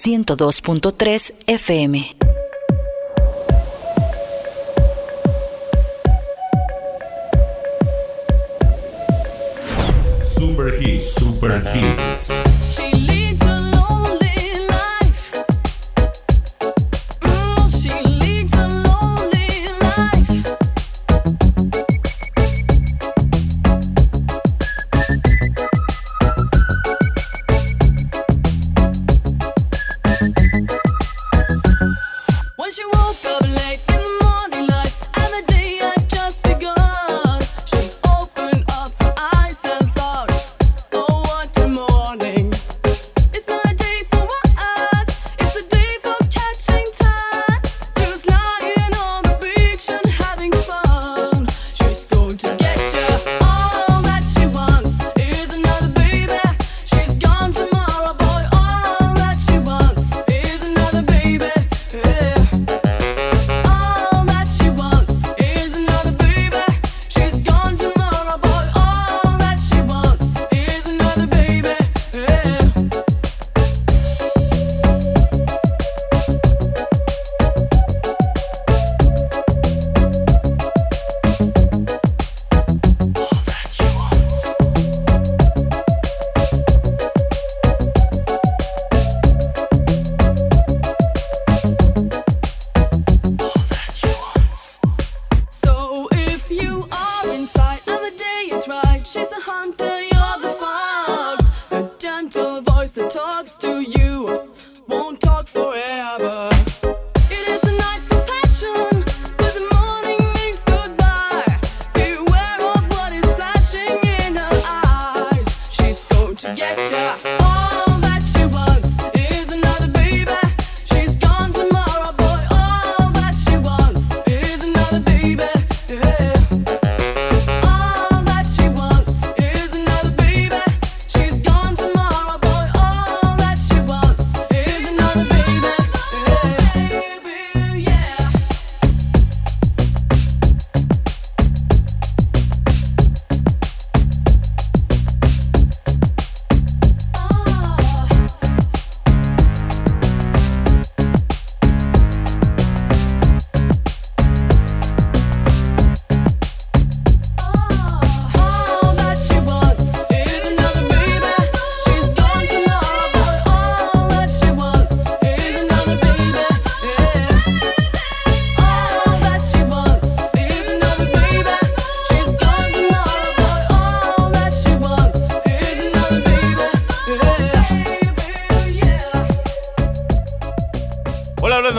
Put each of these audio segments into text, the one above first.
102.3 FM. Super Hits. Super Hits.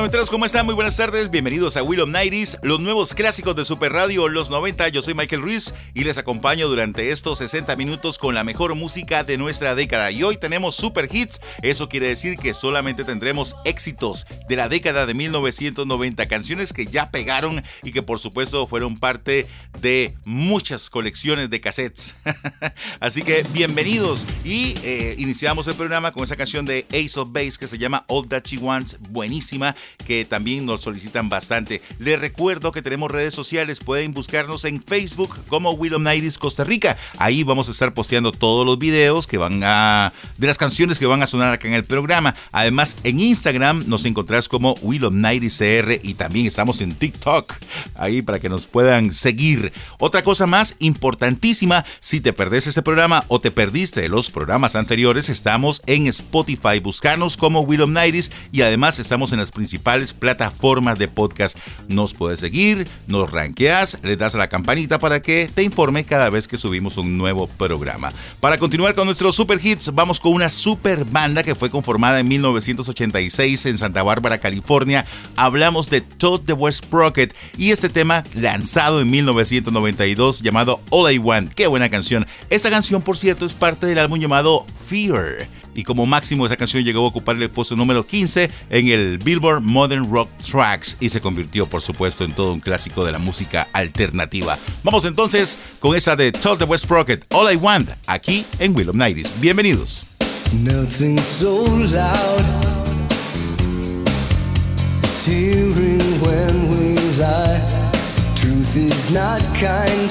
Noventeros, ¿cómo están? Muy buenas tardes, bienvenidos a Will of Nighties, los nuevos clásicos de Super Radio, los 90. Yo soy Michael Ruiz y les acompaño durante estos 60 minutos con la mejor música de nuestra década. Y hoy tenemos super hits, eso quiere decir que solamente tendremos éxitos de la década de 1990, canciones que ya pegaron y que por supuesto fueron parte de muchas colecciones de cassettes. Así que bienvenidos y eh, iniciamos el programa con esa canción de Ace of Base que se llama All That She Wants, buenísima, que también nos solicitan bastante. Les recuerdo que tenemos redes sociales, pueden buscarnos en Facebook como Willow Nighties Costa Rica. Ahí vamos a estar posteando todos los videos que van a de las canciones que van a sonar acá en el programa. Además, en Instagram nos encontrás como Willow Nighties CR y también estamos en TikTok ahí para que nos puedan seguir. Otra cosa más importantísima, si te perdés este programa o te perdiste los programas anteriores, estamos en Spotify. Buscanos como Willow Nighties y además estamos en las principales plataformas de podcast. Nos puedes seguir, nos ranqueas, le das a la campanita para que te informe cada vez que subimos un nuevo programa. Para continuar con nuestros super hits, vamos con una super banda que fue conformada en 1986 en Santa Bárbara, California. Hablamos de Todd the West Sprocket y este tema lanzado en 1992 llamado All I Want. Qué buena canción. Esta canción, por cierto, es parte del álbum llamado Fear. Y como máximo esa canción llegó a ocupar el puesto número 15 en el Billboard Modern Rock Tracks y se convirtió por supuesto en todo un clásico de la música alternativa. Vamos entonces con esa de Todd the West Sprocket, All I Want, aquí en Willow Nighties. Bienvenidos. Nothing so loud hearing when we lie. Truth is not kind.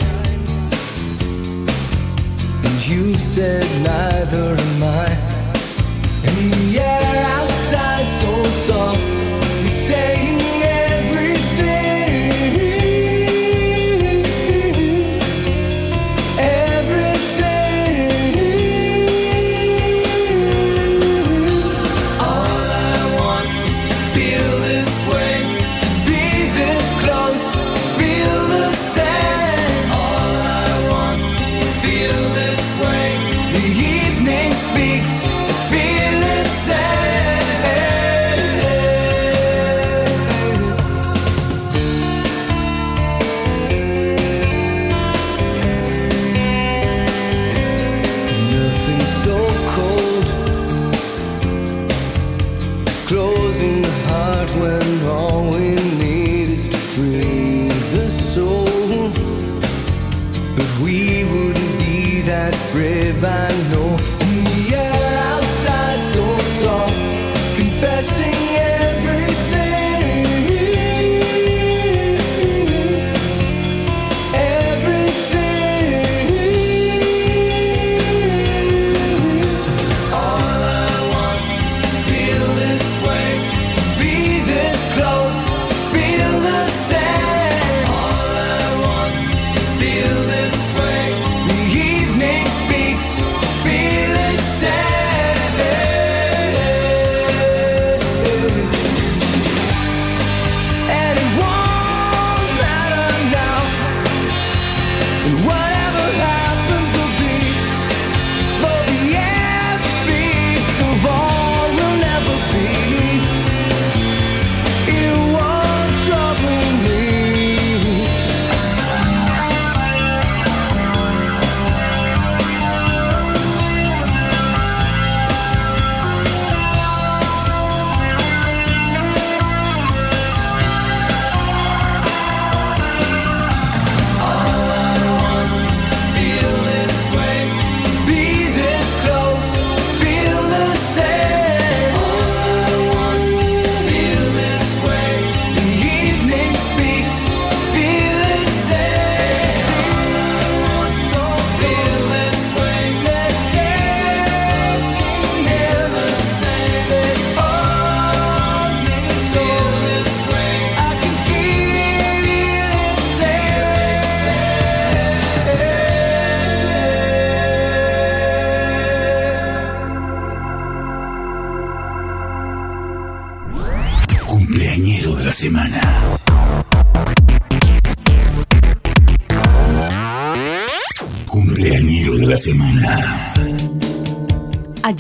And said neither am I. The air outside so soft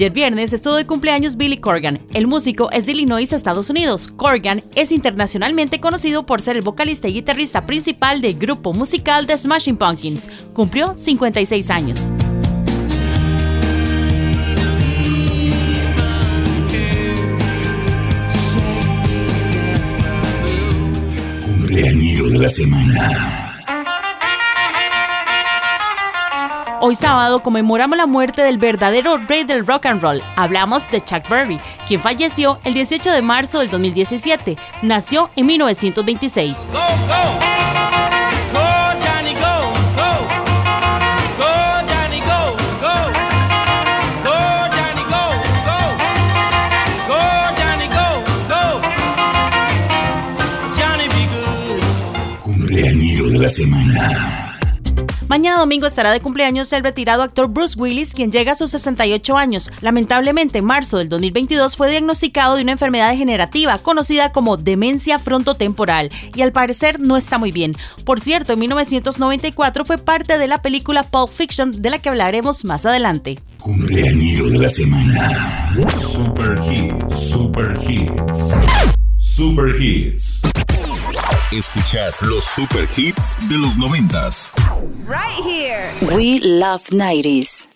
Ayer viernes estuvo de cumpleaños Billy Corgan. El músico es de Illinois, Estados Unidos. Corgan es internacionalmente conocido por ser el vocalista y guitarrista principal del grupo musical The Smashing Pumpkins. Cumplió 56 años. Cumpleañero de la semana. Hoy sábado conmemoramos la muerte del verdadero rey del rock and roll. Hablamos de Chuck Berry, quien falleció el 18 de marzo del 2017. Nació en 1926. Go, go. Go, Johnny, go, go. Go, Johnny, go, go. Go, Johnny, go, go. Go, Johnny, go, go. Johnny, be good. Cumpleañero de la semana. Mañana domingo estará de cumpleaños el retirado actor Bruce Willis, quien llega a sus 68 años. Lamentablemente, en marzo del 2022 fue diagnosticado de una enfermedad degenerativa conocida como demencia frontotemporal y al parecer no está muy bien. Por cierto, en 1994 fue parte de la película Pulp Fiction, de la que hablaremos más adelante. Cumpleañero de la semana. Super Hits, Super Hits. Super Hits. Escuchas los super hits de los noventas. We love 90s.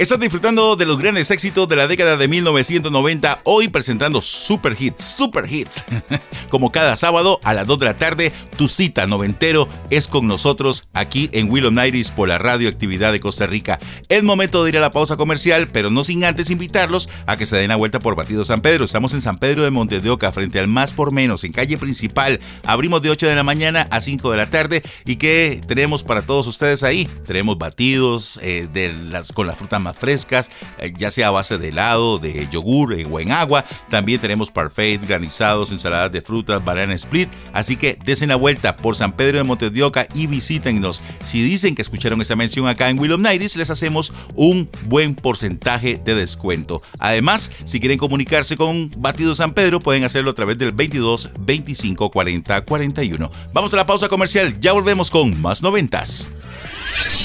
Estás disfrutando de los grandes éxitos de la década de 1990, hoy presentando Super Hits, Super Hits. Como cada sábado a las 2 de la tarde, tu cita noventero es con nosotros aquí en Willow Nighties por la radioactividad de Costa Rica. Es momento de ir a la pausa comercial, pero no sin antes invitarlos a que se den la vuelta por Batido San Pedro. Estamos en San Pedro de Montes de Oca, frente al Más por Menos, en calle principal. Abrimos de 8 de la mañana a 5 de la tarde. ¿Y qué tenemos para todos ustedes ahí? Tenemos batidos eh, las, con las frutas más frescas, eh, ya sea a base de helado, de yogur eh, o en agua. También tenemos parfait, granizados, ensaladas de frutas, banana split. Así que desen la vuelta por San Pedro de Montes de Oca y visítennos. Si dicen que escucharon esa mención acá en Willow Nighties, les hacemos un buen porcentaje de descuento. Además, si quieren comunicarse con Batido San Pedro, pueden hacerlo a través del 22 25 40 41. Vamos a la pausa comercial, ya volvemos con más noventas.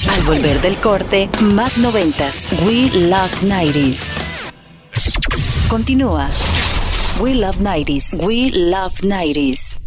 Al volver del corte, más noventas. We Love 90s. Continúa. We Love 90s. We Love 90s.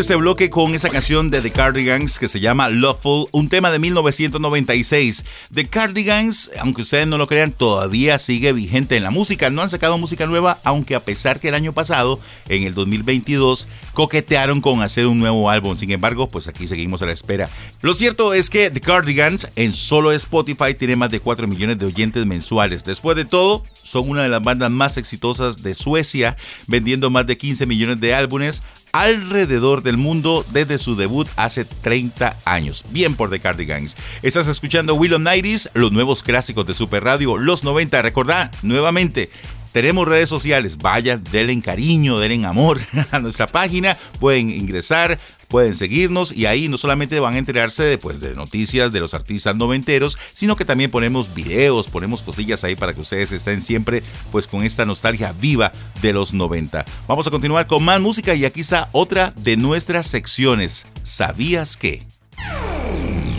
Este bloque con esa canción de The Cardigans que se llama Loveful, un tema de 1996. The Cardigans, aunque ustedes no lo crean, todavía sigue vigente en la música. No han sacado música nueva, aunque a pesar que el año pasado, en el 2022, coquetearon con hacer un nuevo álbum. Sin embargo, pues aquí seguimos a la espera. Lo cierto es que The Cardigans en solo Spotify tiene más de 4 millones de oyentes mensuales. Después de todo, son una de las bandas más exitosas de Suecia, vendiendo más de 15 millones de álbumes alrededor del mundo desde su debut hace 30 años. Bien por The Cardigans. Estás escuchando Willow Nighties, los nuevos clásicos de Super Radio, los 90. Recordá nuevamente. Tenemos redes sociales, vayan, denle cariño, denle amor a nuestra página, pueden ingresar, pueden seguirnos y ahí no solamente van a enterarse de, pues, de noticias de los artistas noventeros, sino que también ponemos videos, ponemos cosillas ahí para que ustedes estén siempre pues con esta nostalgia viva de los 90. Vamos a continuar con más música y aquí está otra de nuestras secciones. ¿Sabías que?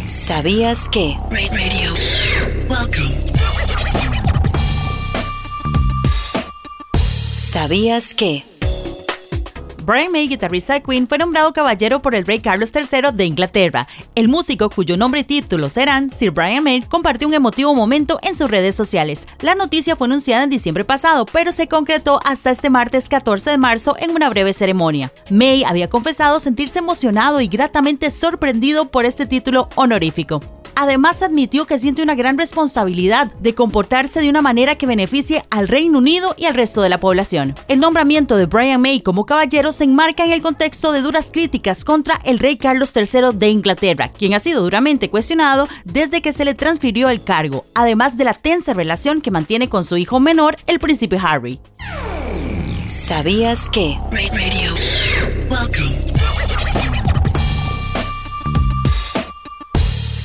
¿Sabías que? Radio. Welcome. ¿Sabías que? Brian May, guitarrista de Queen, fue nombrado caballero por el rey Carlos III de Inglaterra. El músico, cuyo nombre y título serán Sir Brian May, compartió un emotivo momento en sus redes sociales. La noticia fue anunciada en diciembre pasado, pero se concretó hasta este martes 14 de marzo en una breve ceremonia. May había confesado sentirse emocionado y gratamente sorprendido por este título honorífico. Además admitió que siente una gran responsabilidad de comportarse de una manera que beneficie al Reino Unido y al resto de la población. El nombramiento de Brian May como caballero se enmarca en el contexto de duras críticas contra el rey Carlos III de Inglaterra, quien ha sido duramente cuestionado desde que se le transfirió el cargo, además de la tensa relación que mantiene con su hijo menor, el príncipe Harry. ¿Sabías que? Radio. Welcome.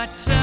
my time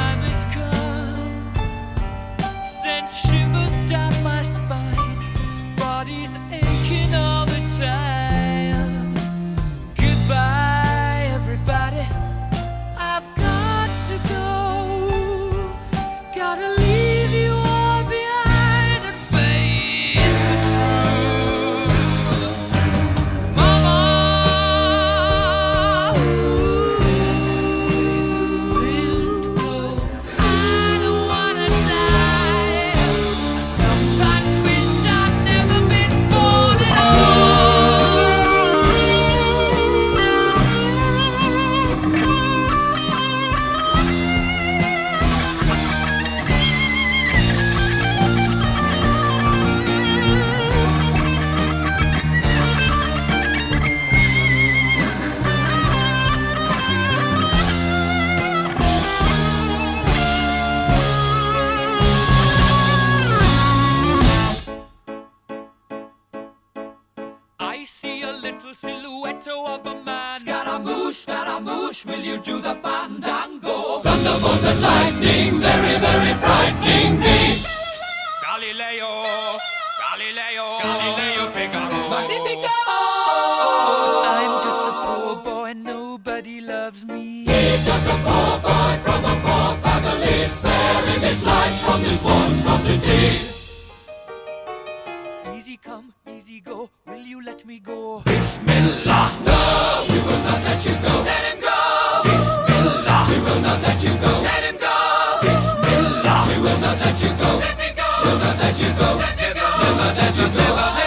will you let me go? Bismillah, no, we will not let you go. Let him go! Bismillah, we will not let you go. Let him go! Bismillah, we will not let you go. Let me go! We'll not let you go. Let me go! We'll not let you go.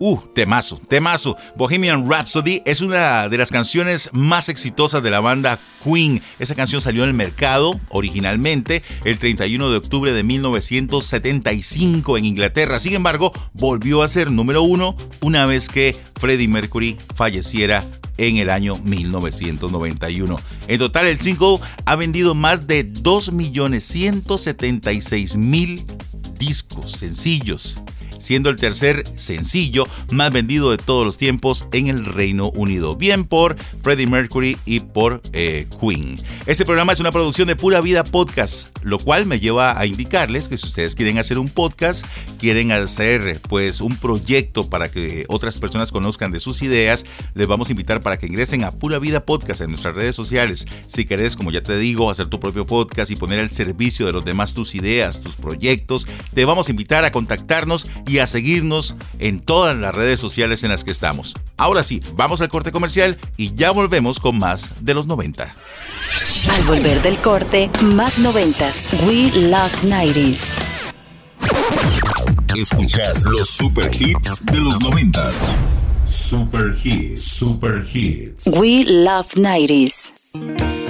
Uh, temazo, temazo. Bohemian Rhapsody es una de las canciones más exitosas de la banda Queen. Esa canción salió en el mercado originalmente el 31 de octubre de 1975 en Inglaterra. Sin embargo, volvió a ser número uno una vez que Freddie Mercury falleciera en el año 1991. En total, el single ha vendido más de 2.176.000 discos sencillos siendo el tercer sencillo más vendido de todos los tiempos en el Reino Unido, bien por Freddie Mercury y por eh, Queen. Este programa es una producción de Pura Vida Podcast, lo cual me lleva a indicarles que si ustedes quieren hacer un podcast, quieren hacer pues un proyecto para que otras personas conozcan de sus ideas, les vamos a invitar para que ingresen a Pura Vida Podcast en nuestras redes sociales. Si querés, como ya te digo, hacer tu propio podcast y poner al servicio de los demás tus ideas, tus proyectos, te vamos a invitar a contactarnos y a seguirnos en todas las redes sociales en las que estamos. Ahora sí, vamos al corte comercial y ya volvemos con más de los 90. Al volver del corte, más noventas. We Love 90s. Escuchas los super hits de los 90. Super hits, super hits. We Love 90s.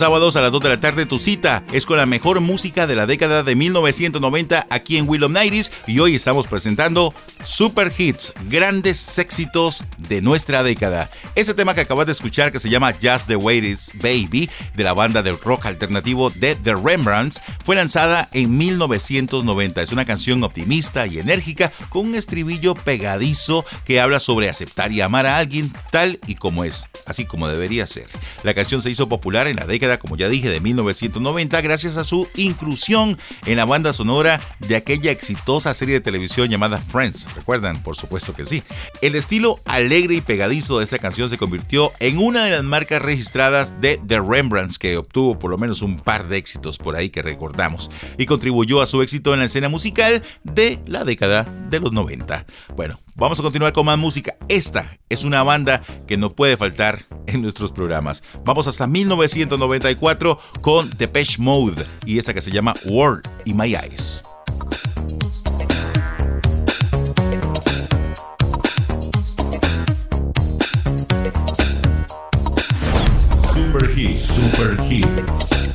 Sábados a las 2 de la tarde tu cita es con la mejor música de la década de 1990 aquí en Willow Nighties y hoy estamos presentando Super Hits, grandes éxitos de nuestra década. Ese tema que acabas de escuchar que se llama Just the Way It Is Baby de la banda de rock alternativo de The Rembrandts fue lanzada en 1990. Es una canción optimista y enérgica con un estribillo pegadizo que habla sobre aceptar y amar a alguien tal y como es, así como debería ser. La canción se hizo popular en la década, como ya dije, de 1990 gracias a su inclusión en la banda sonora de aquella exitosa serie de televisión llamada Friends. ¿Recuerdan? Por supuesto que sí. El estilo alegre y pegadizo de esta canción se convirtió en una de las marcas registradas de The Rembrandts que obtuvo por lo menos un par de éxitos por ahí que recordamos y contribuyó a su éxito en la escena musical de la década de los 90. Bueno, vamos a continuar con más música. Esta es una banda que no puede faltar en nuestros programas. Vamos hasta 1994 con Depeche Mode y esta que se llama World in My Eyes. Super super.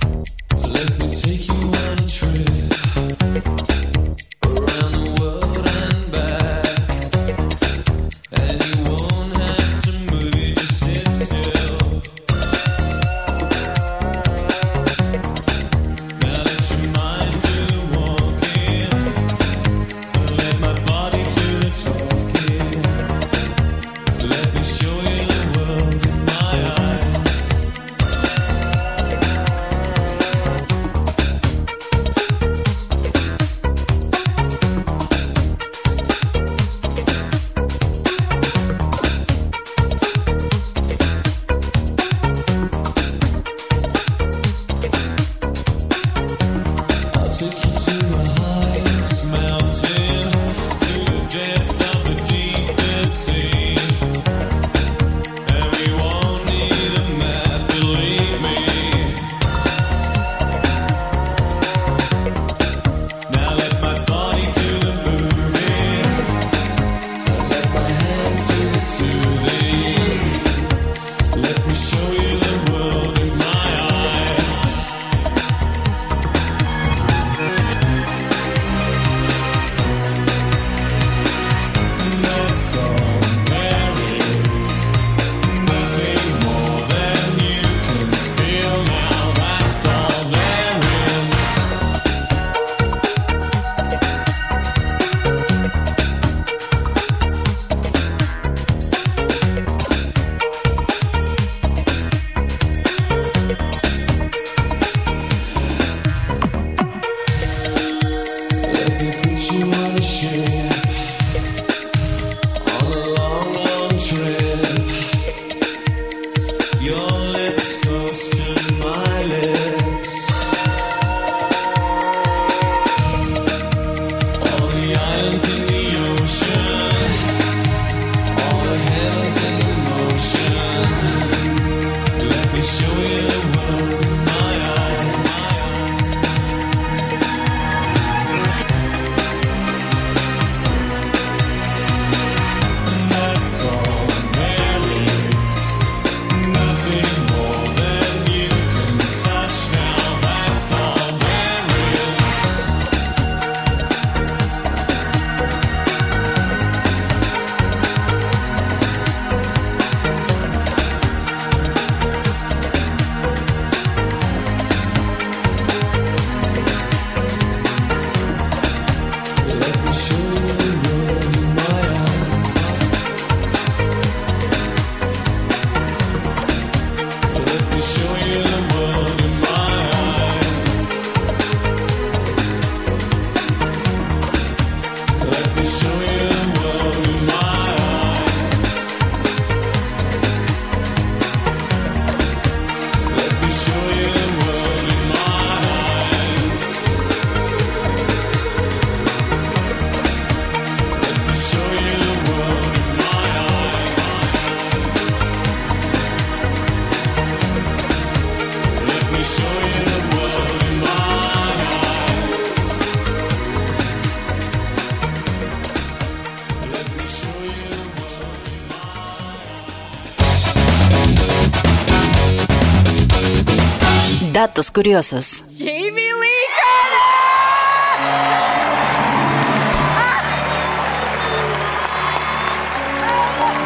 Datos curiosos. Jamie Lee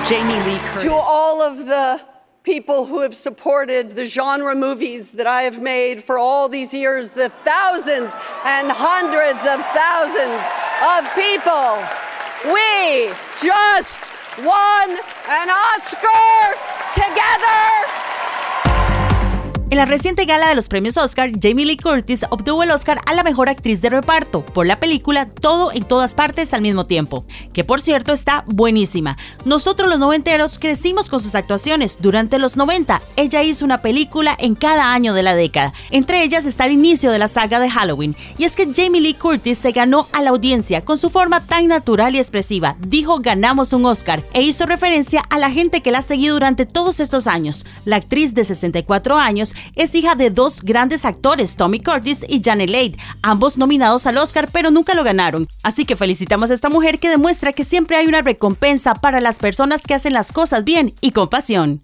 Jamie Lee Curtis. To all of the people who have supported the genre movies that I have made for all these years, the thousands and hundreds of thousands of people, we just won an Oscar together. En la reciente gala de los premios Oscar, Jamie Lee Curtis obtuvo el Oscar a la mejor actriz de reparto por la película Todo en todas partes al mismo tiempo, que por cierto está buenísima. Nosotros los noventeros crecimos con sus actuaciones. Durante los 90, ella hizo una película en cada año de la década. Entre ellas está el inicio de la saga de Halloween. Y es que Jamie Lee Curtis se ganó a la audiencia con su forma tan natural y expresiva. Dijo ganamos un Oscar e hizo referencia a la gente que la ha seguido durante todos estos años. La actriz de 64 años es hija de dos grandes actores, Tommy Curtis y Janet Leigh, ambos nominados al Oscar pero nunca lo ganaron. Así que felicitamos a esta mujer que demuestra que siempre hay una recompensa para las personas que hacen las cosas bien y con pasión.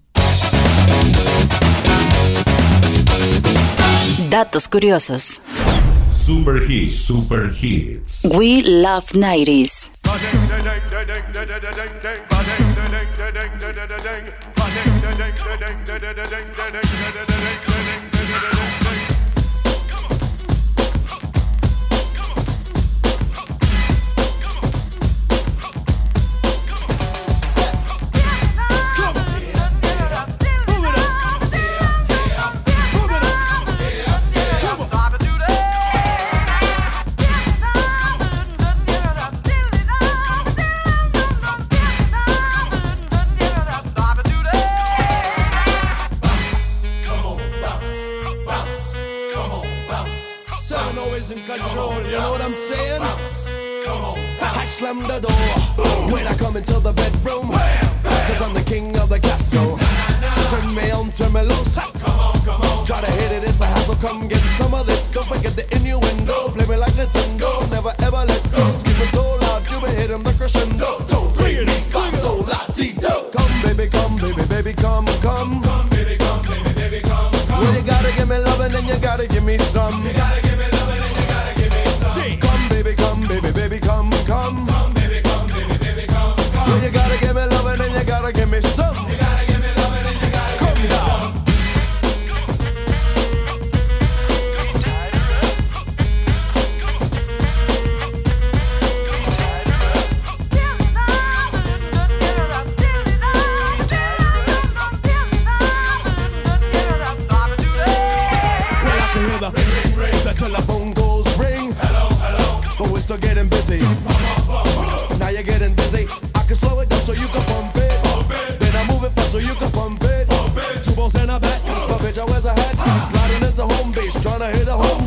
Datos curiosos. Super Hits, Super Hits. We love 90s.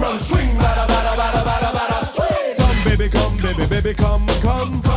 run. Swing, bada, bada, bada, bada, bada, swing. Come, baby, come, baby, baby, come, come. Come, come,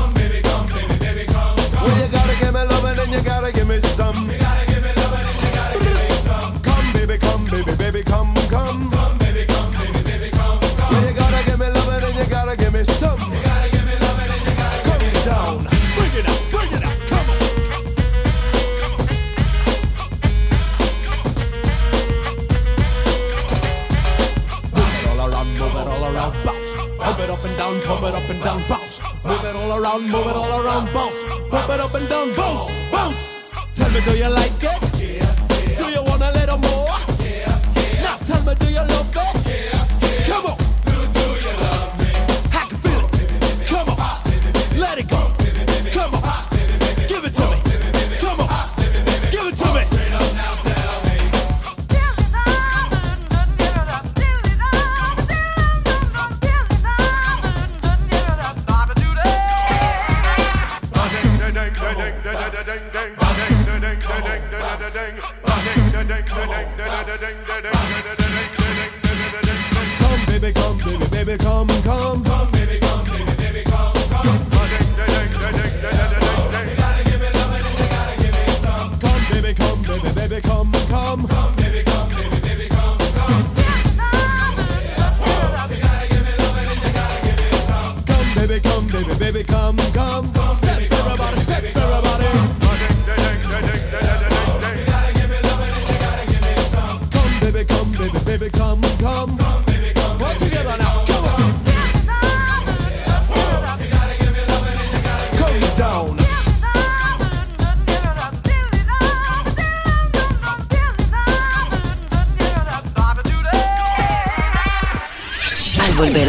baby, baby, come, come.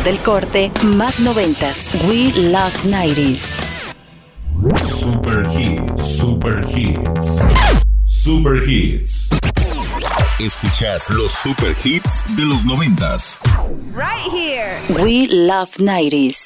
Del corte, más noventas. We Love 90s. Super Hits, Super Hits. Super Hits. Escuchas los super hits de los noventas. Right here. We Love 90s.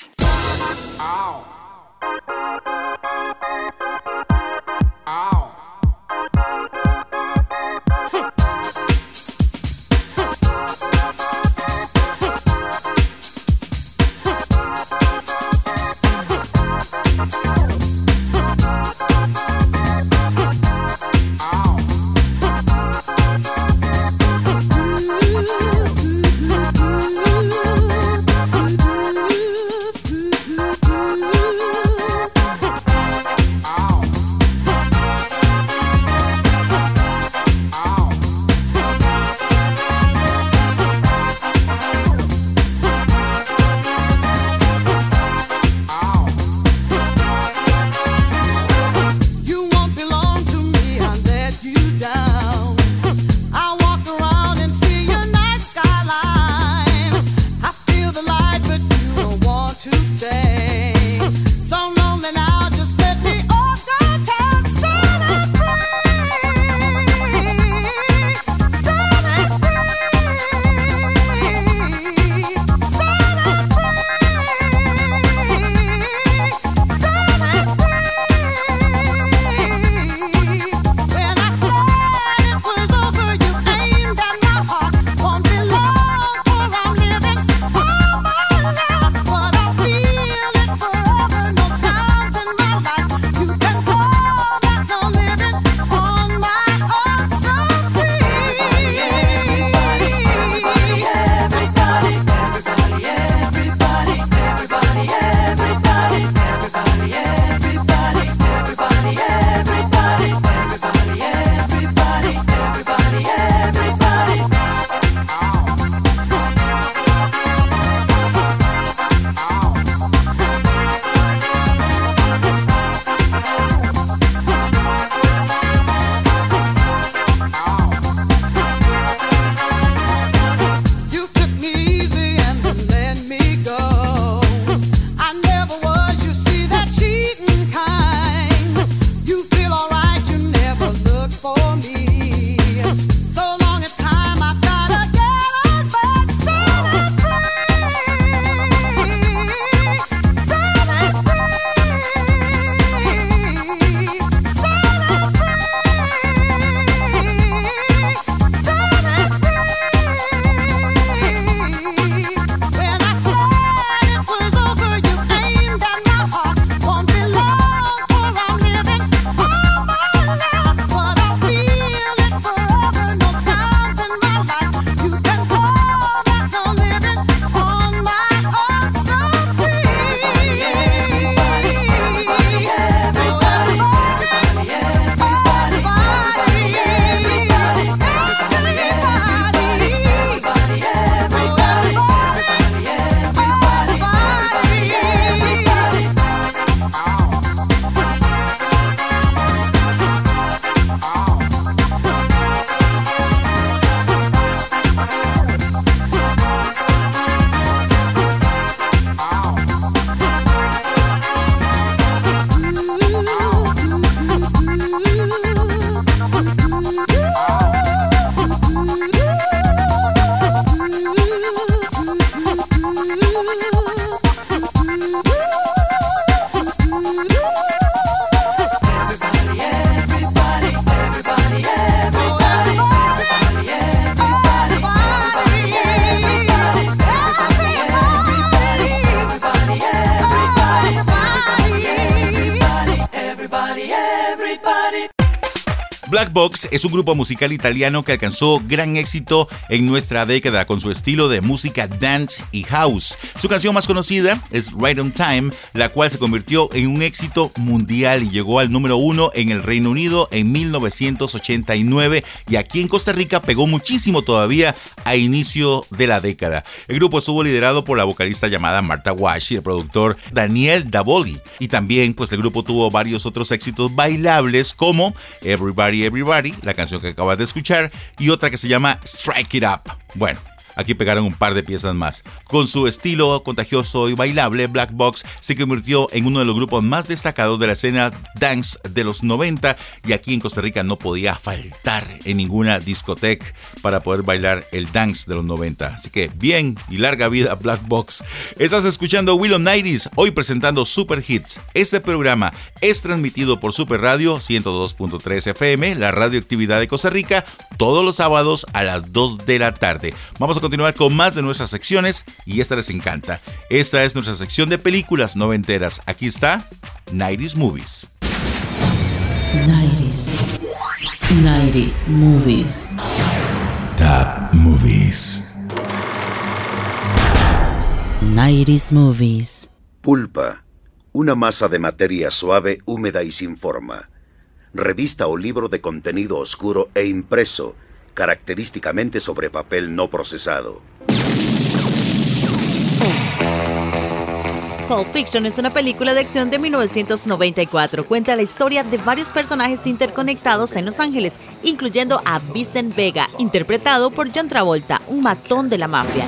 Es un grupo musical italiano que alcanzó gran éxito en nuestra década con su estilo de música dance y house. Su canción más conocida es Right on Time, la cual se convirtió en un éxito mundial y llegó al número uno en el Reino Unido en 1989 y aquí en Costa Rica pegó muchísimo todavía a inicio de la década. El grupo estuvo liderado por la vocalista llamada Marta Wash y el productor Daniel Davoli. Y también pues el grupo tuvo varios otros éxitos bailables como Everybody Everybody, la canción que acabas de escuchar, y otra que se llama Strike It Up. Bueno, aquí pegaron un par de piezas más. Con su estilo contagioso y bailable, Black Box se convirtió en uno de los grupos más destacados de la escena dance de los 90 y aquí en Costa Rica no podía faltar en ninguna discoteca para poder bailar el dance de los 90. Así que bien y larga vida Black Box. Estás escuchando Willow Nighties, hoy presentando Super Hits. Este programa es transmitido por Super Radio 102.3 FM, la radioactividad de Costa Rica, todos los sábados a las 2 de la tarde. Vamos a continuar con más de nuestras secciones y esta les encanta. Esta es nuestra sección de películas noventeras. Aquí está 90s Movies. 90s. 90s movies. Top Movies. 90s movies. Pulpa. Una masa de materia suave, húmeda y sin forma. Revista o libro de contenido oscuro e impreso, característicamente sobre papel no procesado. Pulp Fiction es una película de acción de 1994. Cuenta la historia de varios personajes interconectados en Los Ángeles, incluyendo a Vincent Vega, interpretado por John Travolta, un matón de la mafia.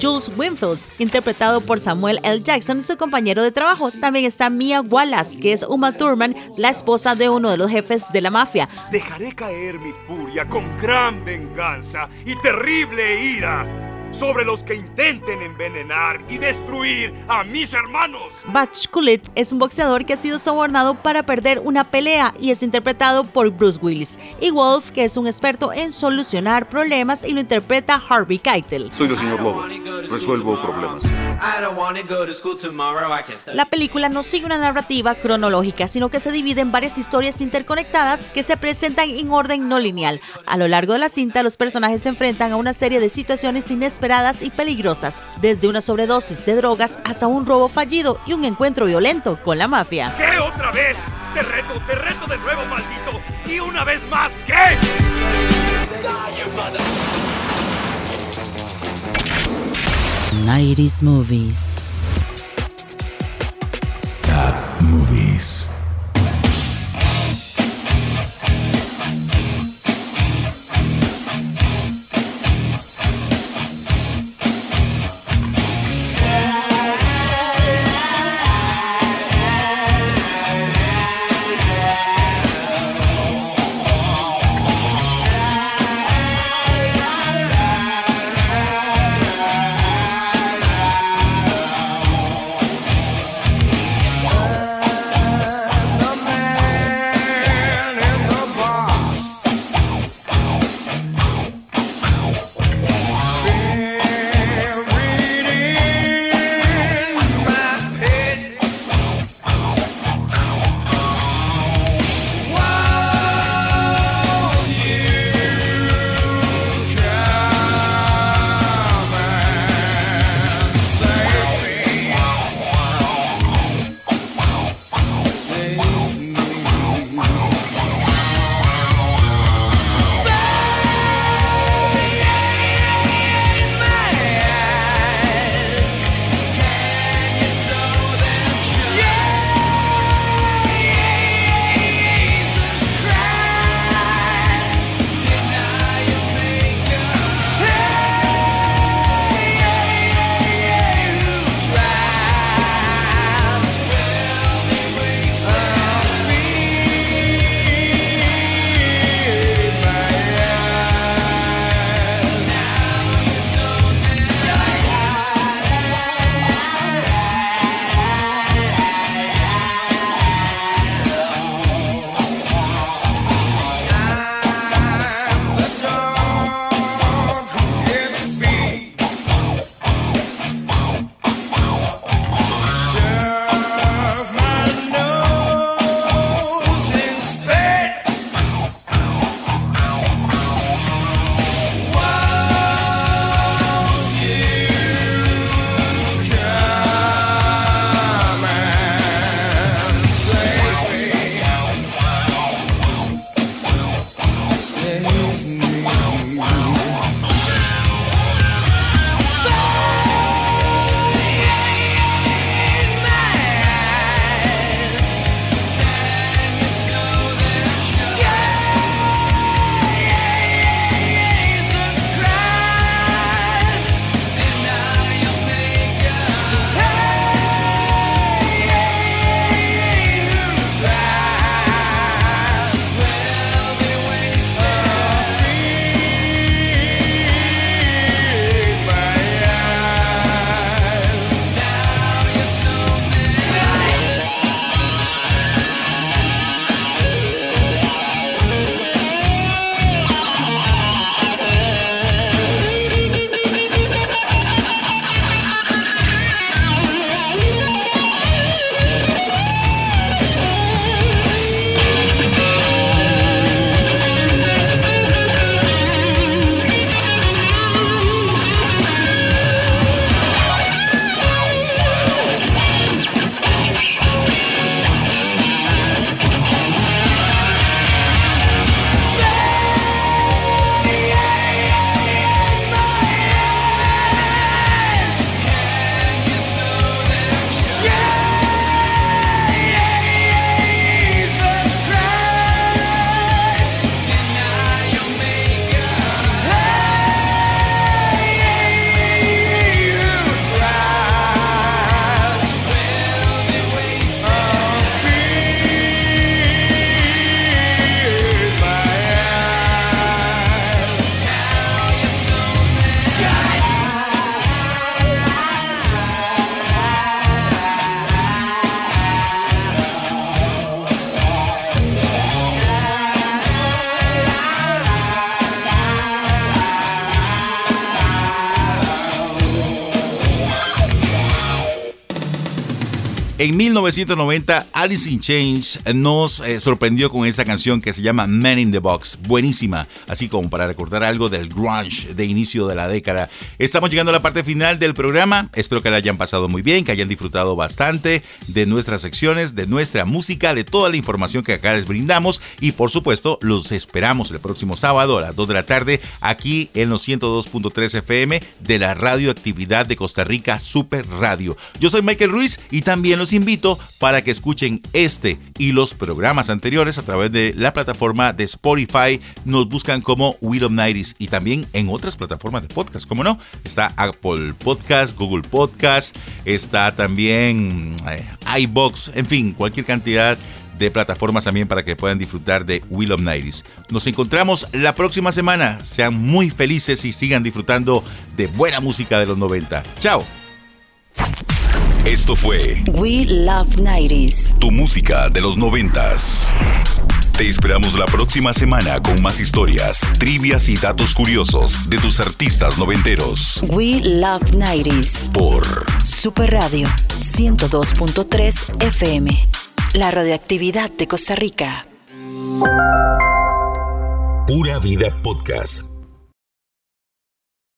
Jules Winfield, interpretado por Samuel L. Jackson, su compañero de trabajo. También está Mia Wallace, que es Uma Thurman, la esposa de uno de los jefes de la mafia. Dejaré caer mi furia con gran venganza y terrible ira sobre los que intenten envenenar y destruir a mis hermanos. Batch Kulit es un boxeador que ha sido sobornado para perder una pelea y es interpretado por Bruce Willis. Y Wolf, que es un experto en solucionar problemas y lo interpreta Harvey Keitel. Soy el señor Lobo. Resuelvo problemas. La película no sigue una narrativa cronológica, sino que se divide en varias historias interconectadas que se presentan en orden no lineal. A lo largo de la cinta, los personajes se enfrentan a una serie de situaciones inesperadas y peligrosas, desde una sobredosis de drogas hasta un robo fallido y un encuentro violento con la mafia. ¿Qué otra vez? Te reto, te reto de nuevo, maldito. Y una vez más, ¿qué? 90s movies. Top Movies. En 1990, Alice in Chains nos eh, sorprendió con esa canción que se llama Man in the Box. Buenísima, así como para recordar algo del grunge de inicio de la década. Estamos llegando a la parte final del programa. Espero que la hayan pasado muy bien, que hayan disfrutado bastante de nuestras secciones, de nuestra música, de toda la información que acá les brindamos. Y por supuesto, los esperamos el próximo sábado a las 2 de la tarde aquí en los 102.3 FM de la radioactividad de Costa Rica Super Radio. Yo soy Michael Ruiz y también invito para que escuchen este y los programas anteriores a través de la plataforma de Spotify. Nos buscan como Will of y también en otras plataformas de podcast, como no. Está Apple Podcast, Google Podcast, está también eh, iBox, en fin, cualquier cantidad de plataformas también para que puedan disfrutar de Will of. Nos encontramos la próxima semana. Sean muy felices y sigan disfrutando de buena música de los 90. Chao. Esto fue We Love 90s. tu música de los noventas. Te esperamos la próxima semana con más historias, trivias y datos curiosos de tus artistas noventeros. We Love 90s. Por Super Radio 102.3 FM. La radioactividad de Costa Rica. Pura Vida Podcast